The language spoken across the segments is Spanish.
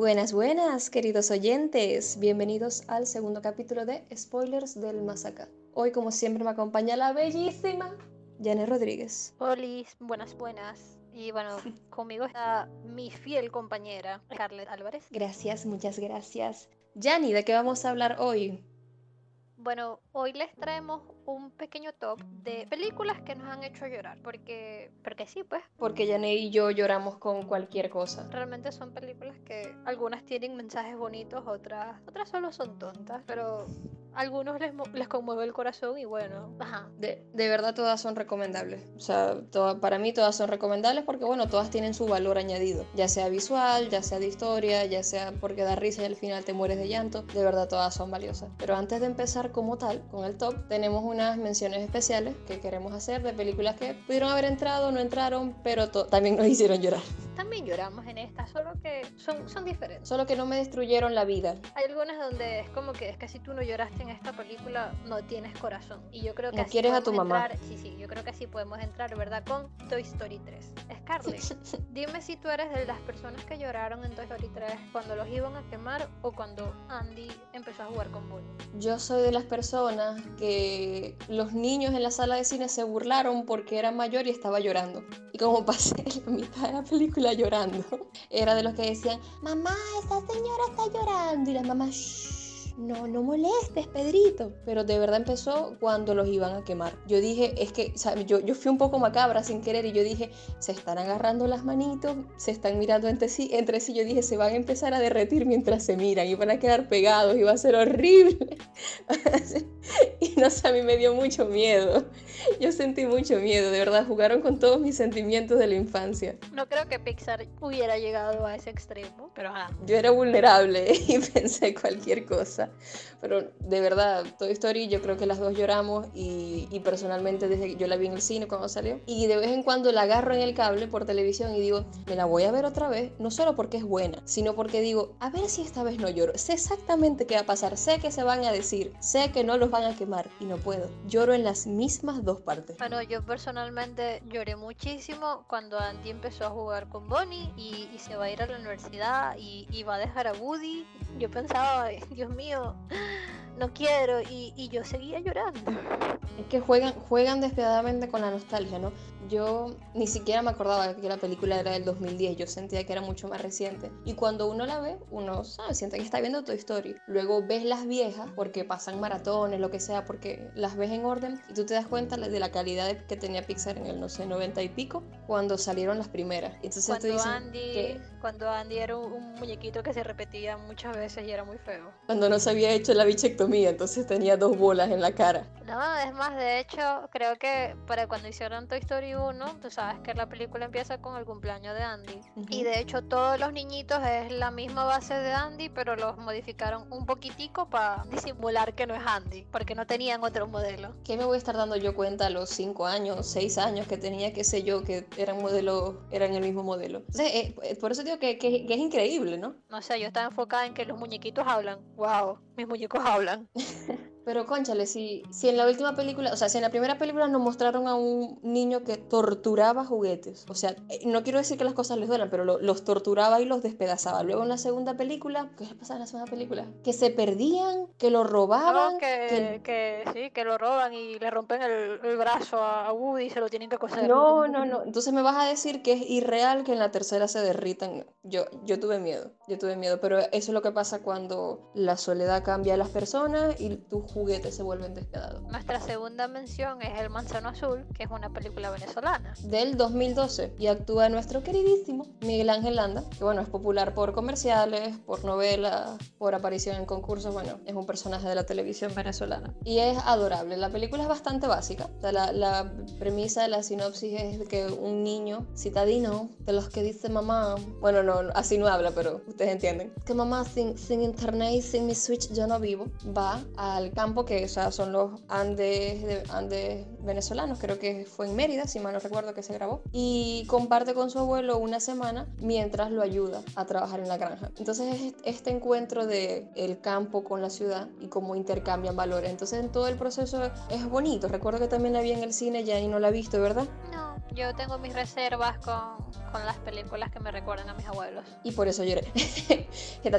Buenas, buenas, queridos oyentes. Bienvenidos al segundo capítulo de Spoilers del Masacre. Hoy, como siempre, me acompaña la bellísima Janet Rodríguez. Hola, buenas, buenas. Y bueno, conmigo está mi fiel compañera, Scarlett Álvarez. Gracias, muchas gracias. Jani, ¿de qué vamos a hablar hoy? Bueno, hoy les traemos un pequeño top de películas que nos han hecho llorar, porque, porque sí, pues. Porque Janet y yo lloramos con cualquier cosa. Realmente son películas que algunas tienen mensajes bonitos, otras, otras solo son tontas, pero algunos les, les conmueve el corazón y bueno, ajá. De, de verdad todas son recomendables. O sea, para mí todas son recomendables porque bueno, todas tienen su valor añadido, ya sea visual, ya sea de historia, ya sea porque da risa y al final te mueres de llanto. De verdad todas son valiosas. Pero antes de empezar como tal con el top, tenemos unas menciones especiales que queremos hacer de películas que pudieron haber entrado, no entraron, pero también nos hicieron llorar. También lloramos en esta, solo que son, son diferentes. Solo que no me destruyeron la vida. Hay algunas donde es como que es que si tú no lloraste en esta película, no tienes corazón. Y yo creo que no quieres a tu mamá. sí, sí, yo creo que así podemos entrar, ¿verdad? Con Toy Story 3. Scarlett, dime si tú eres de las personas que lloraron en Toy Story 3 cuando los iban a quemar o cuando Andy empezó a jugar con Bonnie. Yo soy de las personas que los niños en la sala de cine se burlaron porque era mayor y estaba llorando. Y como pasé la mitad de la película llorando, era de los que decían, mamá, esa señora está llorando. Y la mamá, Shh no, no molestes, Pedrito. Pero de verdad empezó cuando los iban a quemar. Yo dije, es que, yo, yo fui un poco macabra sin querer y yo dije, se están agarrando las manitos, se están mirando entre sí, entre sí. Yo dije, se van a empezar a derretir mientras se miran y van a quedar pegados y va a ser horrible. y no sé, a mí me dio mucho miedo. Yo sentí mucho miedo, de verdad, jugaron con todos mis sentimientos de la infancia. No creo que Pixar hubiera llegado a ese extremo, pero ajá. Yo era vulnerable y pensé cualquier cosa. Pero de verdad, Toy Story yo creo que las dos lloramos y, personalmente desde yo la vi en el cine cuando salió. Y de vez en cuando la agarro en el cable por televisión y digo, me la voy a ver otra vez, no solo porque es buena, sino porque digo, a ver si esta vez no lloro. Sé exactamente qué va a pasar, sé que se van a decir, sé que no los van a quemar y no puedo. Lloro en las mismas dos partes. Bueno, yo personalmente lloré muchísimo cuando Andy empezó a jugar con Bonnie y, y se va a ir a la universidad y, y va a dejar a Woody. Yo pensaba, Dios mío, よ。No quiero, y, y yo seguía llorando. Es que juegan, juegan despiadadamente con la nostalgia, ¿no? yo ni siquiera me acordaba que la película era del 2010, yo sentía que era mucho más reciente. Y cuando uno la ve, uno sabe, siente que está viendo Toy Story. Luego ves las viejas, porque pasan maratones, lo que sea, porque las ves en orden y tú te das cuenta de la calidad que tenía Pixar en el, no sé, 90 y pico, cuando salieron las primeras. Entonces cuando, Andy, cuando Andy era un, muñequito que se repetía muchas veces y era muy feo. Cuando no se había hecho la bichectomía, entonces tenía dos bolas en la cara. No, es más, de hecho, creo que para cuando hicieron Toy Story tú sabes que la película empieza con el cumpleaños de Andy. Y de hecho todos los niñitos es la misma base de Andy, pero los modificaron un poquitico para disimular que no es Andy, porque no tenían otro modelo. ¿Qué me voy a estar dando yo cuenta a los 5 años, 6 años que tenía, qué sé yo, que eran modelos, eran el mismo modelo? Eh, eh, por eso digo que, que, que es increíble, ¿no? No sé, yo estaba enfocada en que los muñequitos hablan. ¡Wow! Mis muñecos hablan. né? Pero conchale, si, si en la última película, o sea, si en la primera película nos mostraron a un niño que torturaba juguetes, o sea, eh, no quiero decir que las cosas les duelan, pero los torturaba y los despedazaba. Luego en la segunda película, ¿qué pasa en la segunda película? Que se perdían, que lo robaban. que, que... sí, que lo roban y le rompen el, brazo a Woody y se lo tienen que coser. No, no, no. Entonces me vas a decir que es irreal que en la tercera se derritan. Yo, yo tuve miedo, yo tuve miedo, pero eso es lo que pasa cuando la soledad cambia a las personas y tú juguetes se vuelven despiadados. Nuestra segunda mención es El Manzano Azul, que es una película venezolana. Del 2012 y actúa nuestro queridísimo Miguel Ángel Landa, que bueno, es popular por comerciales, por novelas, por aparición en concursos, bueno, es un personaje de la televisión venezolana. Y es adorable, la película es bastante básica, la, la premisa de la sinopsis es que un niño citadino, de los que dice mamá, bueno, no, así no habla, pero ustedes entienden, que mamá sin, sin internet, sin mi switch yo no vivo, va al campo, que o sea, son los Andes, de, Andes venezolanos, creo que fue en Mérida, si mal no recuerdo que se grabó, y comparte con su abuelo una semana mientras lo ayuda a trabajar en la granja. Entonces es este encuentro de el campo con la ciudad y cómo intercambian valores. Entonces en todo el proceso es bonito. Recuerdo que también la vi en el cine ya y no la he visto, ¿verdad? No, yo tengo mis reservas con, con las películas que me recuerdan a mis abuelos. Y por eso lloré.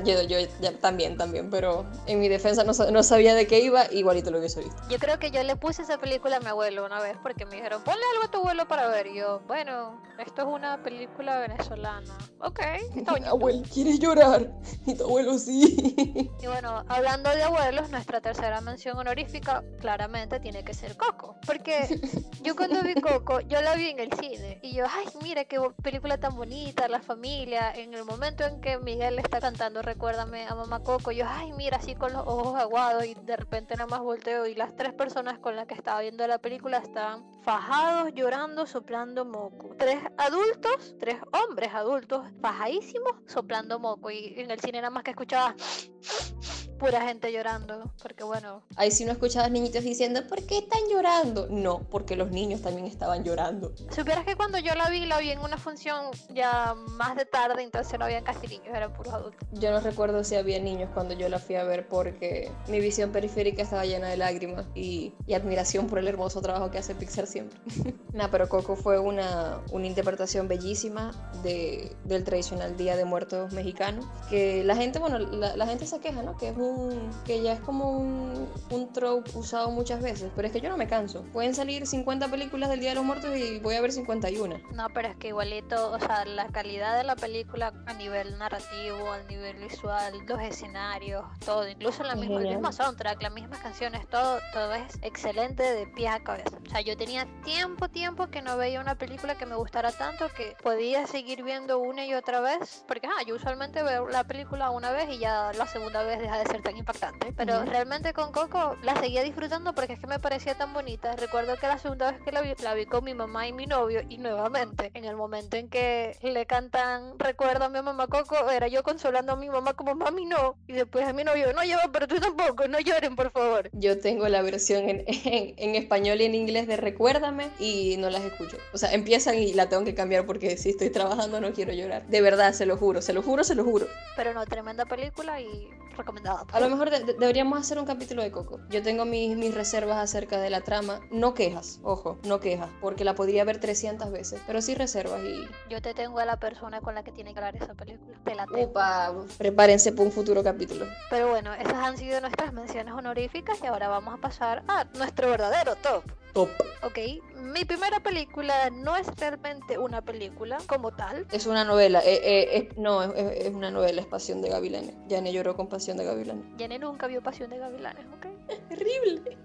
yo, yo también, también, pero en mi defensa no, no, sabía de qué iba, igualito lo hubiese visto. Yo creo que yo le puse esa película a mi abuelo una vez porque me dijeron, ponle algo a tu abuelo para ver. Y yo, bueno, esto es una película venezolana. Ok, está bonito. Abuelo, ¿quieres llorar? Y tu abuelo sí. Y bueno, hablando de abuelos, nuestra tercera mención honorífica claramente tiene que ser Coco. Porque yo cuando vi Coco, yo la vi en el cine. Y yo, ay, mira qué película tan bonita, la familia. En el momento en que Miguel está cantando Recuérdame a mamá Coco, yo, ay, mira, así con los ojos aguados. Y de repente nada más volteo y las tres personas con las que estaba viendo la película estaban fajados, llorando, soplando moco. Tres adultos, tres hombres adultos, fajadísimos, soplando moco. Y en el cine nada más que escuchaba pura gente llorando, porque bueno. Ahí sí no escuchabas niñitos diciendo, ¿por qué están llorando? No, porque los niños también estaban llorando. Supieras que cuando yo la vi, la vi en una función ya más de tarde, entonces no habían casi niños, eran puros adultos. Yo no recuerdo si había niños cuando yo la fui a ver porque mi visión periférica estaba llena de lágrimas y, y admiración por el hermoso trabajo que hace Pixar siempre. Nada, pero Coco fue una, una interpretación bellísima de, del tradicional Día de Muertos mexicano, que la gente, bueno, la, la gente se queja, ¿no? Que es un que ya es como un, un trope usado muchas veces, pero es que yo no me canso. Pueden salir 50 películas del Día de los Muertos y voy a ver 51. No, pero es que igualito, o sea, la calidad de la película a nivel narrativo, a nivel visual, los escenarios, todo, incluso la misma, el mismo soundtrack, las mismas canciones, todo, todo es excelente de pie a cabeza. O sea, yo tenía tiempo, tiempo que no veía una película que me gustara tanto que podía seguir viendo una y otra vez, porque ah, yo usualmente veo la película una vez y ya la segunda vez deja de ser tan impactante. Pero realmente con Coco la seguía disfrutando porque es que me parecía tan bonita. Recuerdo que la segunda vez que la vi, la vi con mi mamá y mi novio y nuevamente en el momento en que le cantan Recuerdo a mi mamá Coco, era yo consolando a mi mamá como mami no. Y después a mi novio, no lleva, pero tú tampoco, no lloren por favor. Yo tengo la versión en, en, español y en inglés de Recuérdame y no las escucho. O sea, empiezan y la tengo que cambiar porque si estoy trabajando no quiero llorar. De verdad, se lo juro, se lo juro, se lo juro. Pero no, tremenda película y recomendada. A lo mejor deberíamos hacer un capítulo de Coco. Yo tengo mis, mis reservas acerca de la trama. No quejas, ojo, no quejas, porque la podría ver 300 veces, pero sí reservas y... Yo te tengo a la persona con la que tiene que hablar esa película. Te la tengo. Upa, prepárense para un futuro capítulo. Pero bueno, esas han sido nuestras menciones honoríficas y ahora vamos a pasar a nuestro verdadero top. Top. Ok, mi primera película no es realmente una película como tal. Es una novela, eh, eh, no, es, una novela, es Pasión de Gavilanes. Yane lloró con Pasión de Gavilanes. Yane nunca vio Pasión de Gavilanes, ¿ok? Es terrible.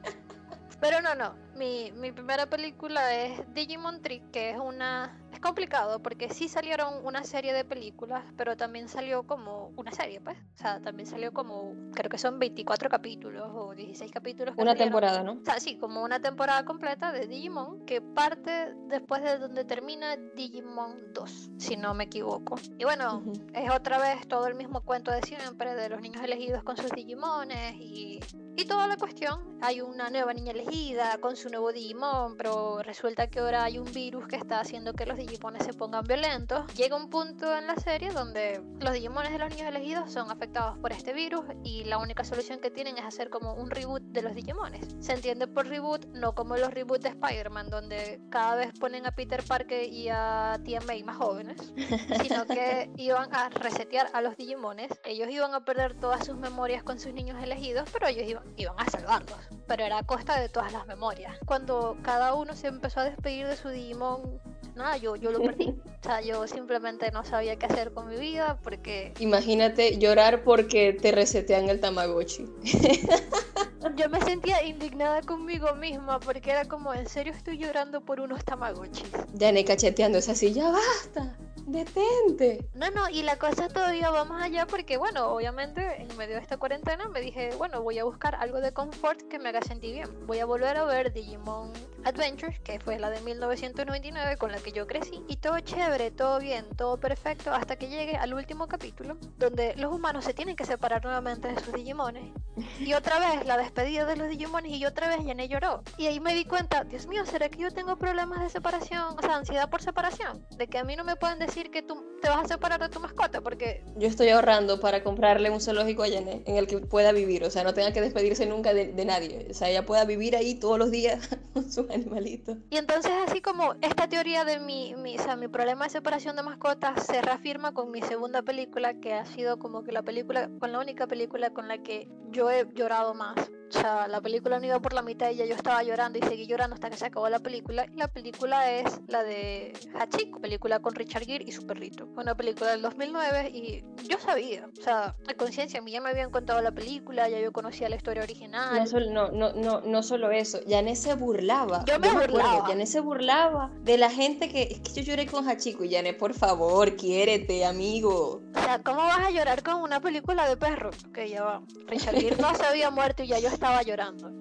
Pero no, no. Mi, mi primera película es Digimon Trick, que es una es complicado porque sí salieron una serie de películas, pero también salió como una serie, pues. O sea, también salió como, creo que son 24 capítulos o 16 capítulos. Una temporada, ¿no? O sea, sí, como una temporada completa de Digimon que parte después de donde termina Digimon 2, si no me equivoco. Y bueno, es otra vez todo el mismo cuento de siempre de los niños elegidos con sus Digimones y, y toda la cuestión. Hay una nueva niña elegida con su nuevo Digimon, pero resulta que ahora hay un virus que está haciendo que los Digimones se pongan violentos, llega un punto en la serie donde los Digimones de los niños elegidos son afectados por este virus y la única solución que tienen es hacer como un reboot de los Digimones. Se entiende por reboot no como los reboots de Spider-Man, donde cada vez ponen a Peter Parker y a Tia May más jóvenes, sino que iban a resetear a los Digimones. Ellos iban a perder todas sus memorias con sus niños elegidos, pero ellos iban, iban a salvarlos. Pero era a costa de todas las memorias. Cuando cada uno se empezó a despedir de su Digimon nada, yo, yo lo perdí. O sea, yo simplemente no sabía qué hacer con mi vida porque... Imagínate llorar porque te resetean el Tamagotchi. yo me sentía indignada conmigo misma porque era como, en serio estoy llorando por unos Tamagotchis. Ya ni cacheteando esa así, ya basta detente. No, no, y la cosa todavía va más allá porque, bueno, obviamente en medio de esta cuarentena me dije, bueno, voy a buscar algo de confort que me haga sentir bien. Voy a volver a ver Digimon Adventures, que fue la de 1999 con la que yo crecí. Y todo chévere, todo bien, todo perfecto, hasta que llegue al último capítulo, donde los humanos se tienen que separar nuevamente de sus Digimones. Y otra vez la despedida de los Digimones y otra vez Yane lloró. Y ahí me di cuenta, Dios mío, ¿será que yo tengo problemas de separación? O sea, ansiedad por separación. De que a mí no me pueden decir decir que tú te vas a separar de tu mascota porque... Yo estoy ahorrando para comprarle un zoológico a Janet en el que pueda vivir, o sea, no tenga que despedirse nunca de, de nadie, o sea, ella pueda vivir ahí todos los días con sus animalitos. Y entonces así como esta teoría de mi, mi, o sea, mi problema de separación de mascotas se reafirma con mi segunda película, que ha sido como que la película, con la única película con la que yo he llorado más. O sea, la película no iba por la mitad y ya yo estaba llorando y seguí llorando hasta que se acabó la película. Y la película es la de Hachiko, película con Richard Gere y su perrito. Fue una película del 2009 y yo sabía, o sea, a conciencia, a mí ya me habían contado la película, ya yo conocía la historia original. No, solo, no, no, no, no solo eso, Janet se burlaba. Yo me burlaba. Janet se burlaba de la gente que, es que yo lloré con Hachiko y Janet, por favor, quiérete, amigo. O sea, ¿cómo vas a llorar con una película de perros? Que ya va. Richard Gere no se había muerto y ya yo estaba llorando.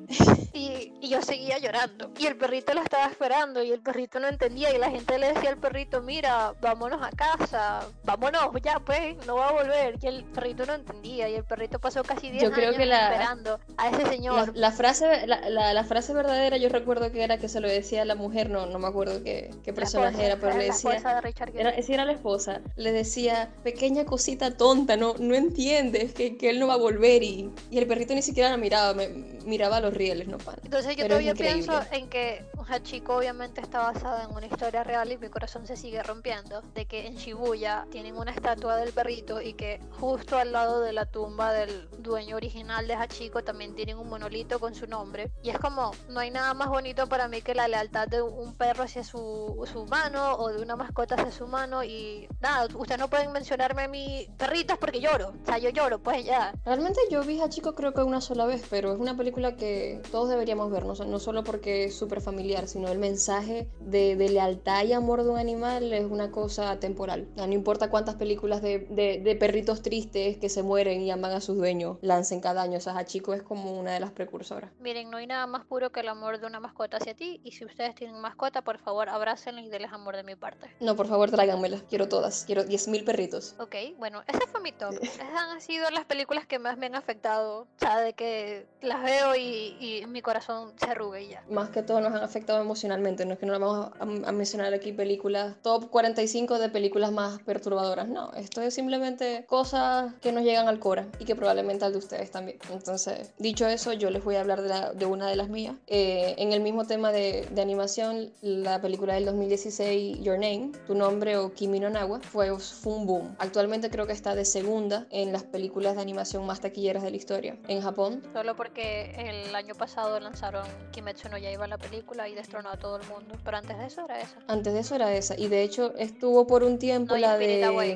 Y, y, yo seguía llorando. Y el perrito lo estaba esperando y el perrito no entendía y la gente le decía al perrito, mira, vámonos a casa, vámonos, ya pues, no va a volver. Y el perrito no entendía y el perrito pasó casi 10 años que la, esperando a ese señor. La, la frase, la, la, frase verdadera yo recuerdo que era que se lo decía a la mujer, no, no me acuerdo qué, qué personaje era, pero era le decía... La esposa de. Era, era la esposa. Le decía, pequeña cosita tonta, no, no entiendes que, que él no va a volver y, y el perrito ni siquiera la miraba, me, miraba los rieles, no pan. Entonces yo Pero todavía pienso en que Hachiko obviamente está basada en una historia real y mi corazón se sigue rompiendo, de que en Shibuya tienen una estatua del perrito y que justo al lado de la tumba del dueño original de Hachiko también tienen un monolito con su nombre. Y es como, no hay nada más bonito para mí que la lealtad de un perro hacia su, su humano o de una mascota hacia su humano y nada, ustedes no pueden mencionarme a mi perritos porque lloro, o sea, yo lloro, pues ya. Realmente yo vi Hachiko creo que una sola vez, pero es una película que todos deberíamos ver, no, no solo porque es súper familiar, sino el mensaje de, de, lealtad y amor de un animal es una cosa temporal. No importa cuántas películas de, de, de, perritos tristes que se mueren y aman a sus dueños lancen cada año. O sea, Hachiko es como una de las precursoras. Miren, no hay nada más puro que el amor de una mascota hacia ti. Y si ustedes tienen mascota, por favor, abrácenla y denles amor de mi parte. No, por favor, tráiganmelas. Quiero todas. Quiero 10.000 perritos. Ok, bueno, ese fue mi top. Esas han sido las películas que más me han afectado. O sea, de que las veo y, y mi corazón se arruga y ya. Más que todo nos han afectado emocionalmente. No es que no vamos a, a, mencionar aquí películas top 45 de películas más perturbadoras. No, esto es simplemente cosas que nos llegan al cora y que probablemente al de ustedes también. Entonces, dicho eso, yo les voy a hablar de, la, de una de las mías. Eh, en el mismo tema de, de, animación, la película del 2016, Your Name, Tu Nombre o Kimi no Nawa, fue, fue un boom. Actualmente creo que está de segunda en las películas de animación más taquilleras de la historia en Japón. Solo porque el año pasado lanzaron Kimetsu no Yaiba la película y destronó a todo el mundo. Pero antes de eso era esa. Antes de eso era esa. Y de hecho estuvo por un tiempo no, la de. Way.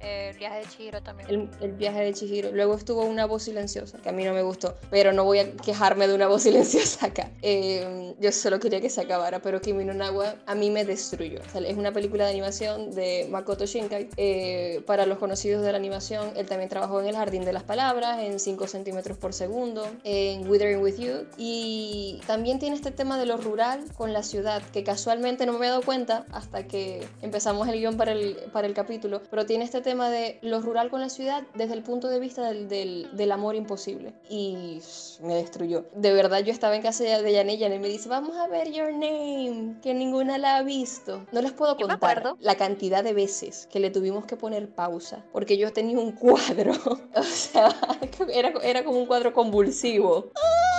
el viaje de Chihiro también. El, el, viaje de Chihiro. Luego estuvo una voz silenciosa, que a mí no me gustó. Pero no voy a quejarme de una voz silenciosa acá. Eh, yo solo quería que se acabara. Pero Kimi no Nawa a mí me destruyó. O sea, es una película de animación de Makoto Shinkai. Eh, para los conocidos de la animación, él también trabajó en El Jardín de las Palabras, en 5 centímetros por segundo, en Withering with You. Y también tiene este tema de lo rural con la ciudad, que casualmente no me había dado cuenta hasta que empezamos el guion para el, para el capítulo, pero tiene este tema de lo rural con la ciudad desde el punto de vista del, del, del amor imposible. Y me destruyó. De verdad, yo estaba en casa de Yané y Yané me dice, vamos a ver Your Name, que ninguna la ha visto. No les puedo contar la cantidad de veces que le tuvimos que poner pausa, porque yo tenía un cuadro, o sea, era, era como un cuadro convulsivo. ¡Ah!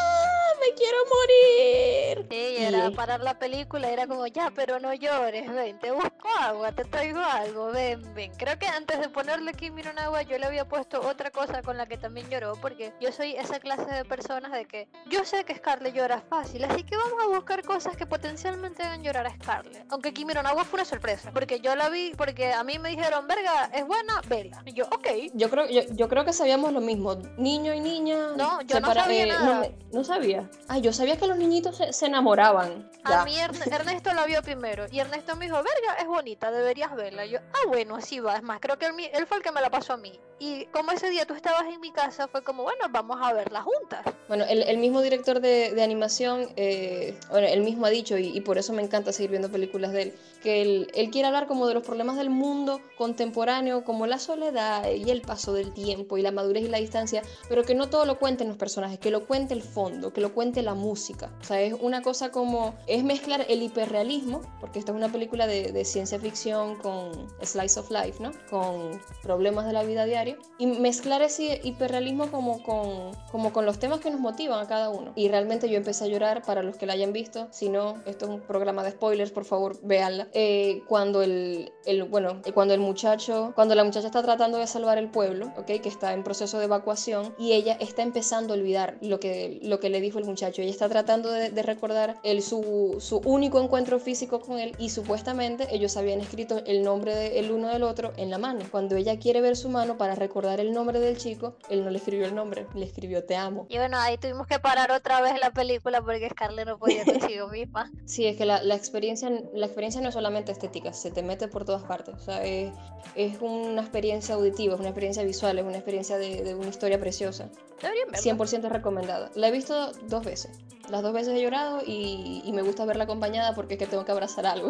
Me quiero morir. Sí, era y... parar la película, era como, ya, pero no llores, ven, te busco agua, te traigo algo, ven, ven. Creo que antes de ponerle Kimi no agua, yo le había puesto otra cosa con la que también lloró, porque yo soy esa clase de personas de que yo sé que Scarlett llora fácil, así que vamos a buscar cosas que potencialmente hagan llorar a Scarlett. Aunque Kimi no agua fue una sorpresa, porque yo la vi, porque a mí me dijeron, verga, es buena, vela. Y yo, ok. Yo creo, yo, yo creo que sabíamos lo mismo, niño y niña. No, yo no sabía eh, nada. No, no sabía. Ay, yo sabía que los niñitos se, se enamoraban. Ya. A mí Ernesto la vio primero y Ernesto me dijo, verga, es bonita, deberías verla. Y yo, ah, bueno, así va. Es más, creo que él, él, fue el que me la pasó a mí. Y como ese día tú estabas en mi casa, fue como, bueno, vamos a verla juntas. Bueno, el, el mismo director de, de animación, eh, bueno, él mismo ha dicho, y, y, por eso me encanta seguir viendo películas de él, que él, él quiere hablar como de los problemas del mundo contemporáneo, como la soledad y el paso del tiempo y la madurez y la distancia, pero que no todo lo cuenten los personajes, que lo cuente el fondo, que lo cuente realmente la música. O sea, es una cosa como, es mezclar el hiperrealismo, porque esto es una película de, de ciencia ficción con slice of life, ¿no? Con problemas de la vida diaria, y mezclar ese hiperrealismo como con, como con los temas que nos motivan a cada uno. Y realmente yo empecé a llorar, para los que la hayan visto, si no, esto es un programa de spoilers, por favor, véanla. Eh, cuando el, el, bueno, cuando el muchacho, cuando la muchacha está tratando de salvar el pueblo, ¿ok? Que está en proceso de evacuación, y ella está empezando a olvidar lo que, lo que le dijo el muchacho. Ella está tratando de, de recordar el, su, su único encuentro físico con él, y supuestamente ellos habían escrito el nombre del uno del otro en la mano. Cuando ella quiere ver su mano para recordar el nombre del chico, él no le escribió el nombre, le escribió te amo. Y bueno, ahí tuvimos que parar otra vez la película porque Scarlett no podía consigo misma. Sí, es que la, la, experiencia, la experiencia no es solamente estética, se te mete por todas partes. O sea, es, es una experiencia auditiva, es una experiencia visual, es una experiencia de, de una historia preciosa. 100% recomendada. La he visto dos veces. Las dos veces he llorado y, y me gusta verla acompañada porque es que tengo que abrazar algo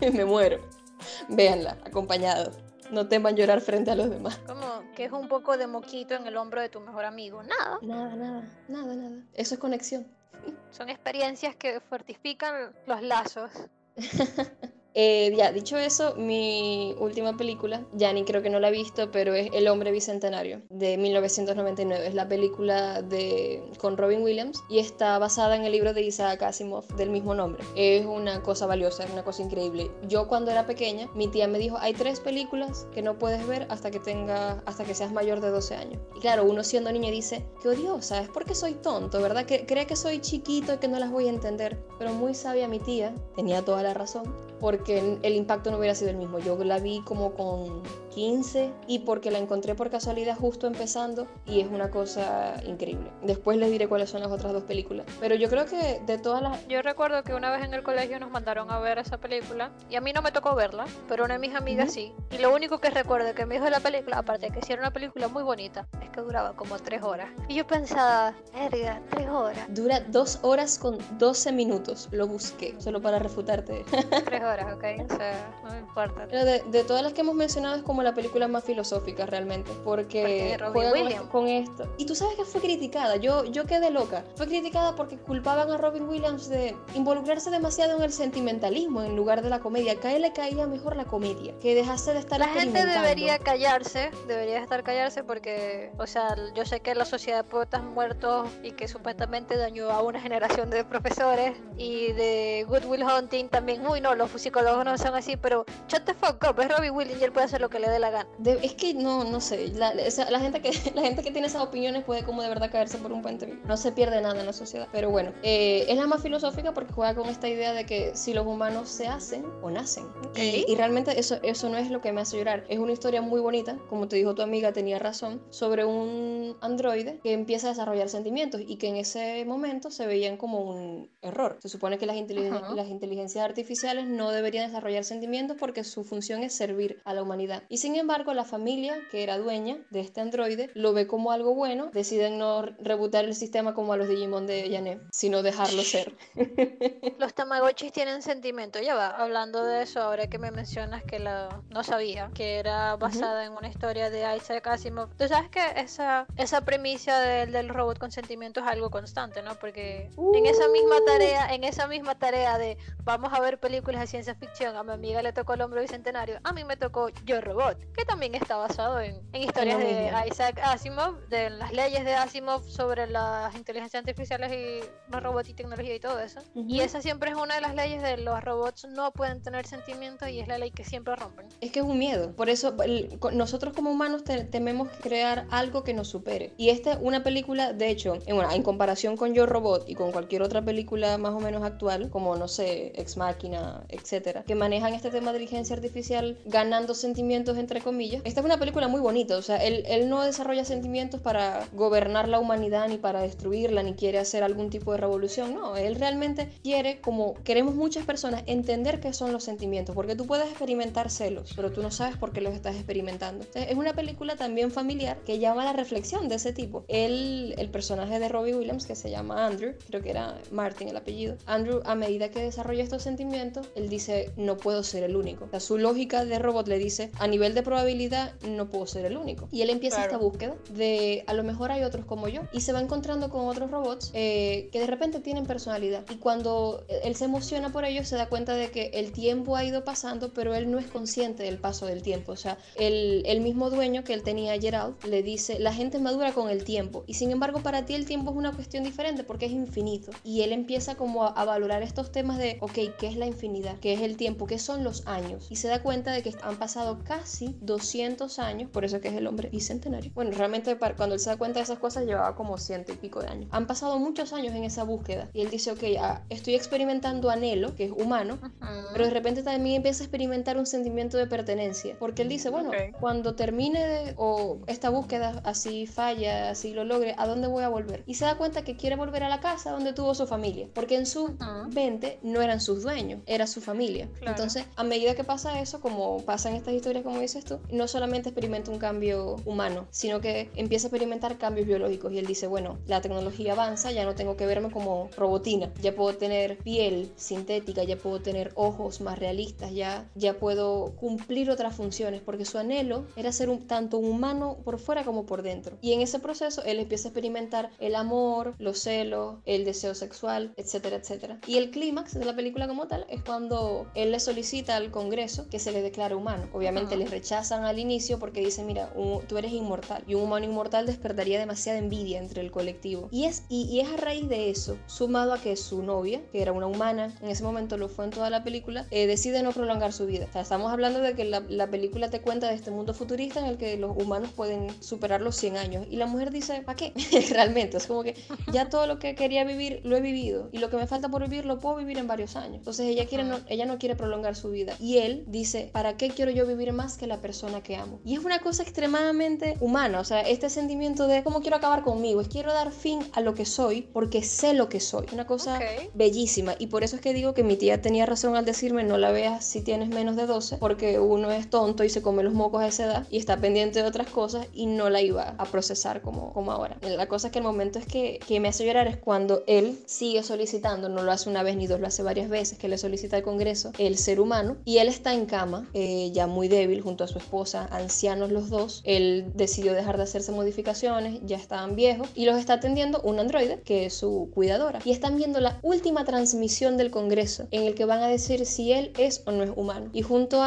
y me muero. Véanla, acompañado. No teman llorar frente a los demás. Como que es un poco de moquito en el hombro de tu mejor amigo. Nada. Nada, nada, nada, nada. Eso es conexión. Son experiencias que fortifican los lazos. Eh, ya, dicho eso, mi última película, ya ni creo que no la he visto, pero es El hombre bicentenario de 1999. Es la película de, con Robin Williams y está basada en el libro de Isaac Asimov del mismo nombre. Es una cosa valiosa, es una cosa increíble. Yo cuando era pequeña, mi tía me dijo, hay tres películas que no puedes ver hasta que tengas, hasta que seas mayor de 12 años. Y claro, uno siendo niño dice, qué odiosa, es porque soy tonto, ¿verdad? Que cree que soy chiquito y que no las voy a entender. Pero muy sabia mi tía, tenía toda la razón, porque que el impacto no hubiera sido el mismo. Yo la vi como con 15 y porque la encontré por casualidad justo empezando y es una cosa increíble. Después les diré cuáles son las otras dos películas. Pero yo creo que de todas las... Yo recuerdo que una vez en el colegio nos mandaron a ver esa película y a mí no me tocó verla, pero una de mis amigas -huh. sí. Y lo único que recuerdo que me dijo de la película, aparte de que sí era una película muy bonita, es que duraba como tres horas. Y yo pensaba, verga, tres horas. Dura dos horas con 12 minutos. Lo busqué, solo para refutarte. tres horas, ok. O sea, no me importa. De, de, todas las que hemos mencionado es como la película más filosófica realmente, porque, porque juega Williams. con, con, esto. Y tú sabes que fue criticada, yo, yo quedé loca. Fue criticada porque culpaban a Robin Williams de involucrarse demasiado en el sentimentalismo en lugar de la comedia. Que a él le caía mejor la comedia, que dejase de estar La gente debería callarse, debería estar callarse porque, o sea, yo sé que la sociedad de poetas muertos y que supuestamente dañó a una generación de profesores y de Good Will Hunting también, uy no, los psicólogos no son así, pero shut the fuck up, es Robbie Williams y él puede hacer lo que le dé la gana. De, es que no, no sé, la, o sea, la, gente que, la gente que tiene esas opiniones puede como de verdad caerse por un puente. No se pierde nada en la sociedad. Pero bueno, eh, es la más filosófica porque juega con esta idea de que si los humanos se hacen o nacen. Okay. Y, y, realmente eso, eso no es lo que me hace llorar. Es una historia muy bonita, como te dijo tu amiga, tenía razón, sobre un androide que empieza a desarrollar sentimientos y que en ese momento se veían como un error. Se supone que las, inteligen uh -huh. las inteligencias artificiales no deberían desarrollar sentimientos porque su función es servir a la humanidad. Y sin embargo, la familia que era dueña de este androide lo ve como algo bueno, deciden no rebotar el sistema como a los Digimon de Yané, sino dejarlo ser. los Tamagotchis tienen sentimiento, ya va, hablando de eso, ahora que me mencionas que la, no sabía, que era basada uh -huh. en una historia de Isaac Asimov. Tú sabes que esa, esa premisa del, del robot con sentimiento es algo constante, ¿no? Porque uh. en esa misma tarea, en esa misma tarea de vamos a ver películas de ciencia ficción, a mi amiga le tocó el hombre bicentenario, a mí me tocó Yo Robot, que también está basado en, en historias de Isaac Asimov, de las leyes de Asimov sobre las inteligencias artificiales y los robots y tecnología y todo eso. Uh -huh. Y esa siempre es una de las leyes de los robots no pueden tener sentimientos y es la ley que siempre rompen. Es que es un miedo, por eso el, nosotros como humanos te, tememos crear algo que nos supere. Y esta es una película, de hecho, en, bueno, en comparación con Yo Robot y con cualquier otra película más o menos actual, como no sé, Ex Máquina, etcétera, que manejan este tema de inteligencia artificial ganando sentimientos entre comillas. Esta es una película muy bonita, o sea, él, él no desarrolla sentimientos para gobernar la humanidad ni para destruirla ni quiere hacer algún tipo de revolución, no, él realmente quiere, como queremos muchas personas, entender qué son los sentimientos, porque tú puedes experimentar celos, pero tú no sabes por qué los estás experimentando. Es una película también familiar que llama a la reflexión de ese tipo. Él, el personaje de Robbie Williams, que se llama Andrew, creo que era Martin el apellido, Andrew, a medida que desarrolla estos sentimientos, dice, no puedo ser el único. O sea, su lógica de robot le dice, a nivel de probabilidad, no puedo ser el único. Y él empieza esta búsqueda de, a lo mejor hay otros como yo. Y se va encontrando con otros robots eh, que de repente tienen personalidad. Y cuando él se emociona por ello, se da cuenta de que el tiempo ha ido pasando, pero él no es consciente del paso del tiempo. O sea, el, el mismo dueño que él tenía, Gerald, le dice, la gente madura con el tiempo. Y sin embargo, para ti el tiempo es una cuestión diferente porque es infinito. Y él empieza como a, a valorar estos temas de, ok, ¿qué es la infinidad? ¿Qué es el tiempo? ¿Qué son los años? Y se da cuenta de que han pasado casi 200 años, por eso que es el hombre bicentenario. Bueno, realmente cuando él se da cuenta de esas cosas llevaba como ciento y pico de años. Han pasado muchos años en esa búsqueda. Y él dice, ok, ah, estoy experimentando anhelo, que es humano, pero de repente también empieza a experimentar un sentimiento de pertenencia. Porque él dice, bueno, cuando termine de, o esta búsqueda así falla, así lo logre, ¿a dónde voy a volver? Y se da cuenta que quiere volver a la casa donde tuvo su familia. Porque en su mente no eran sus dueños, era su familia. Entonces, a medida que pasa eso, como pasa en estas historias, como dices tú, no solamente experimenta un cambio humano, sino que empieza a experimentar cambios biológicos. Y él dice, bueno, la tecnología avanza, ya no tengo que verme como robotina, ya puedo tener piel sintética, ya puedo tener ojos más realistas, ya, ya puedo cumplir otras funciones, porque su anhelo era ser un, tanto un humano por fuera como por dentro. Y en ese proceso él empieza a experimentar el amor, los celos, el deseo sexual, etcétera, etcétera. Y el clímax de la película como tal es cuando él le solicita al Congreso que se le declare humano. Obviamente le rechazan al inicio porque dicen, mira, tú eres inmortal y un humano inmortal despertaría demasiada envidia entre el colectivo. Y es, y, es a raíz de eso, sumado a que su novia, que era una humana, en ese momento lo fue en toda la película, eh, decide no prolongar su vida. O sea, estamos hablando de que la, la, película te cuenta de este mundo futurista en el que los humanos pueden superar los 100 años. Y la mujer dice, ¿para qué? Realmente, es como que ya todo lo que quería vivir lo he vivido y lo que me falta por vivir lo puedo vivir en varios años. Entonces ella, quiere no, ella no quiere prolongar su vida. Y él dice, ¿para qué quiero yo vivir más que la persona que amo? Y es una cosa extremadamente humana, o sea, este sentimiento de cómo quiero acabar conmigo, es quiero dar fin a lo que soy porque sé lo que soy. Una cosa bellísima. Y por eso es que digo que mi tía tenía razón al decirme no la veas si tienes menos de 12, porque uno es tonto y se come los mocos a esa edad y está pendiente de otras cosas y no la iba a procesar como, como ahora. La cosa es que el momento es que, que me hace llorar es cuando él sigue solicitando, no lo hace una vez ni dos, lo hace varias veces, que le solicita al Congreso el ser humano y él está en cama, eh, ya muy débil, junto a su esposa, ancianos los dos. Él decidió dejar de hacerse modificaciones, ya estaban viejos y los está atendiendo un androide que es su cuidadora. Y están viendo la última transmisión del Congreso en el que van a decir si él es o no es humano. Y justo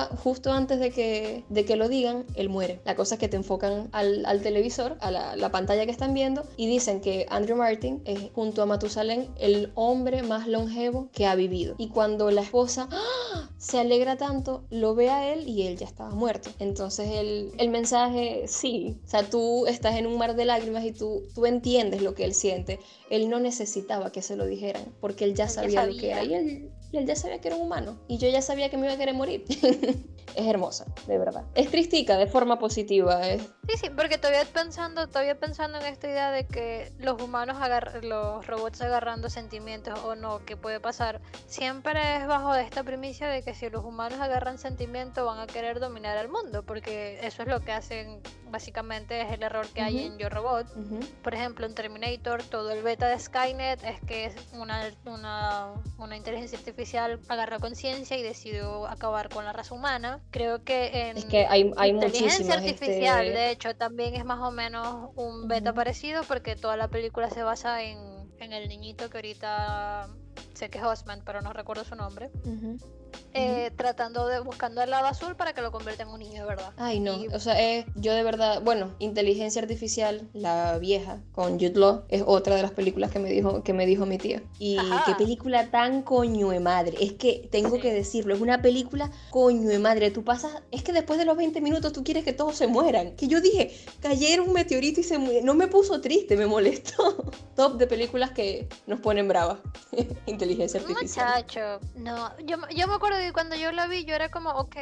antes de que, de que lo digan, él muere. La cosa es que te enfocan al, al televisor, a la, la, pantalla que están viendo y dicen que Andrew Martin es junto a Matusalén el hombre más longevo que ha vivido. Y cuando la esposa ¡ah! se alegra tanto, lo ve a él y él ya estaba muerto. Entonces el, el mensaje, sí, o sea, tú estás en un mar de lágrimas y tú, tú entiendes lo que él siente. Él no necesitaba que se lo dijeran porque él ya sabía, sabía. lo que era y él, y él ya sabía que era un humano y yo ya sabía que me iba a querer morir. es hermosa, de verdad. Es tristica de forma positiva. Es... Sí, sí, porque todavía pensando, todavía pensando en esta idea de que los humanos los robots agarrando sentimientos o no, que puede pasar, siempre es bajo esta primicia de que si los humanos agarran sentimientos van a querer dominar al mundo, porque eso es lo que hacen básicamente es el error que uh -huh. hay en Yo Robot. Uh -huh. Por ejemplo, en Terminator, todo el beta de Skynet es que una, una, una inteligencia artificial agarró conciencia y decidió acabar con la raza humana. Creo que en es que hay, hay inteligencia artificial, este... de hecho, también es más o menos un beta uh -huh. parecido porque toda la película se basa en, en el niñito que ahorita sé que es Osman, pero no recuerdo su nombre. Uh -huh. Eh, tratando de buscando el lado azul para que lo convierta en un niño de verdad. Ay, no. Y... O sea, eh, yo de verdad, bueno, inteligencia artificial, la vieja, con Jude Law, es otra de las películas que me dijo, que me dijo mi tía. Y Ajá. qué película tan coño de madre. Es que tengo sí. que decirlo, es una película coño de madre. Tú pasas, es que después de los 20 minutos tú quieres que todos se mueran. Que yo dije, cayera un meteorito y se muere. No me puso triste, me molestó. Top de películas que nos ponen bravas. inteligencia artificial. Muchacho, no, yo, yo me acuerdo cuando yo la vi, yo era como, ok,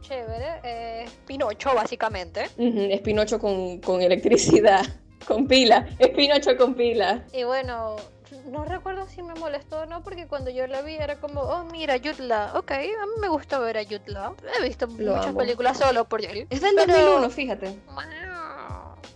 chévere, eh, Pinocho básicamente. Uh -huh, es Pinocho con, con electricidad, con pila, es Pinocho con pila. Y bueno, no recuerdo si me molestó o no, porque cuando yo la vi era como, oh, mira, Yutla. Ok, a mí me gusta ver a Yutla. He visto Lo muchas amo. películas solo por él. Es del pero... 2001, fíjate. Wow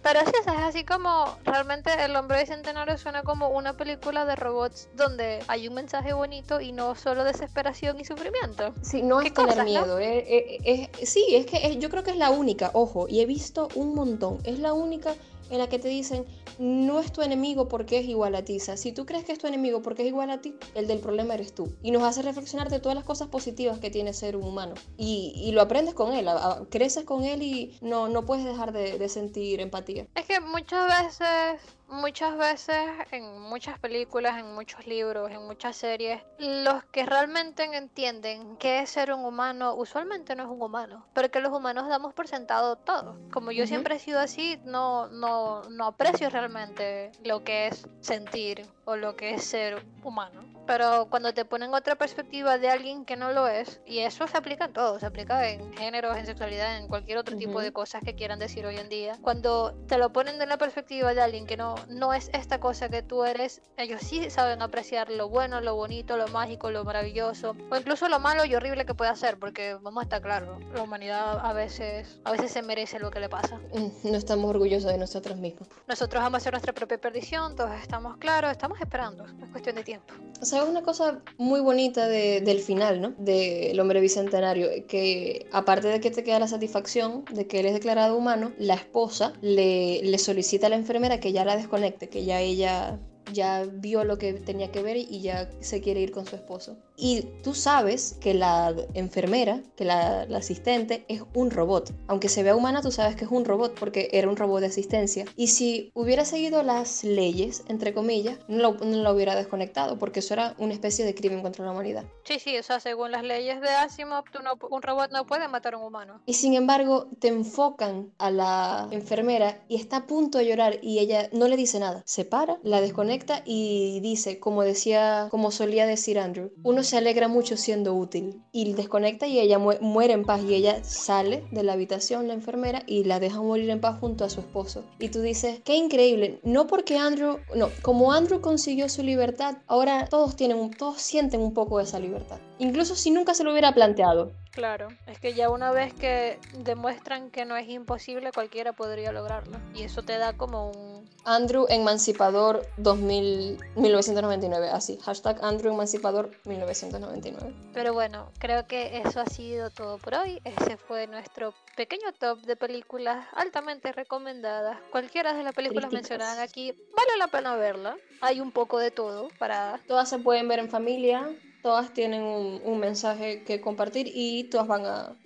Pero sí, es así como realmente El hombre bicentenario suena como una película de robots donde hay un mensaje bonito y no solo desesperación y sufrimiento. Sí, no es tener miedo. Eh, eh, sí, es que yo creo que es la única, ojo, y he visto un montón. Es la única en la que te dicen, no es tu enemigo porque es igual a ti. si tú crees que es tu enemigo porque es igual a ti, el del problema eres tú. Y nos hace reflexionar de todas las cosas positivas que tiene ser un humano. Y, lo aprendes con él, creces con él y no, no puedes dejar de, de sentir empatía. Es que muchas veces muchas veces en muchas películas, en muchos libros, en muchas series, los que realmente entienden qué es ser un humano usualmente no es un humano, porque los humanos damos por sentado todo. Como yo siempre he sido así, no, no, no aprecio realmente lo que es sentir o lo que es ser humano. Pero cuando te ponen otra perspectiva de alguien que no lo es, y eso se aplica en todo, se aplica en géneros, en sexualidad, en cualquier otro tipo de cosas que quieran decir hoy en día, cuando te lo ponen de la perspectiva de alguien que no, no es esta cosa que tú eres, ellos sí saben apreciar lo bueno, lo bonito, lo mágico, lo maravilloso, o incluso lo malo y horrible que puede hacer, porque vamos a estar claros, la humanidad a veces, a veces se merece lo que le pasa. Mm, no estamos orgullosos de nosotros mismos. Nosotros vamos a hacer nuestra propia perdición, todos estamos claros, estamos esperando, es cuestión de tiempo. ¿Sabes una cosa muy bonita del final, ¿no? Del hombre bicentenario, que aparte de que te queda la satisfacción de que él es declarado humano, la esposa le, le solicita a la enfermera que ya la desconecte, que ya ella ya vio lo que tenía que ver y ya se quiere ir con su esposo. Y tú sabes que la enfermera, que la, asistente, es un robot. Aunque se vea humana, tú sabes que es un robot porque era un robot de asistencia. Y si hubiera seguido las leyes, entre comillas, no lo, no lo hubiera desconectado porque eso era una especie de crimen contra la humanidad. Sí, sí, o sea, según las leyes de Asimov, un robot no puede matar a un humano. Y sin embargo, te enfocan a la enfermera y está a punto de llorar y ella no le dice nada. Se para, la desconecta y dice, como decía, como solía decir Andrew, uno se alegra mucho siendo útil. Y desconecta y ella muere en paz y ella sale de la habitación, la enfermera, y la deja morir en paz junto a su esposo. Y tú dices, qué increíble, no porque Andrew, no, como Andrew consiguió su libertad, ahora todos tienen, todos sienten un poco de esa libertad. Incluso si nunca se lo hubiera planteado. Claro, es que ya una vez que demuestran que no es imposible, cualquiera podría lograrlo. Y eso te da como un... Andrew Emancipador 2000, 1999, así, hashtag Andrew Emancipador 1999. Pero bueno, creo que eso ha sido todo por hoy. Ese fue nuestro pequeño top de películas altamente recomendadas. Cualquiera de las películas mencionadas aquí, vale la pena verla. Hay un poco de todo para... Todas se pueden ver en familia, todas tienen un, mensaje que compartir y todas van a,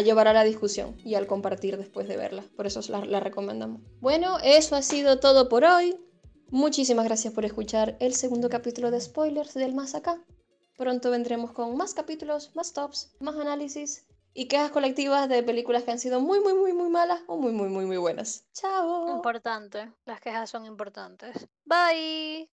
llevar a la discusión y al compartir después de verlas. Por eso la, la recomendamos. Bueno, eso ha sido todo por hoy. Muchísimas gracias por escuchar el segundo capítulo de Spoilers del Más Acá. Pronto vendremos con más capítulos, más tops, más análisis y quejas colectivas de películas que han sido muy, muy, muy, muy malas o muy, muy, muy, muy buenas. Chao. Importante. Las quejas son importantes. Bye.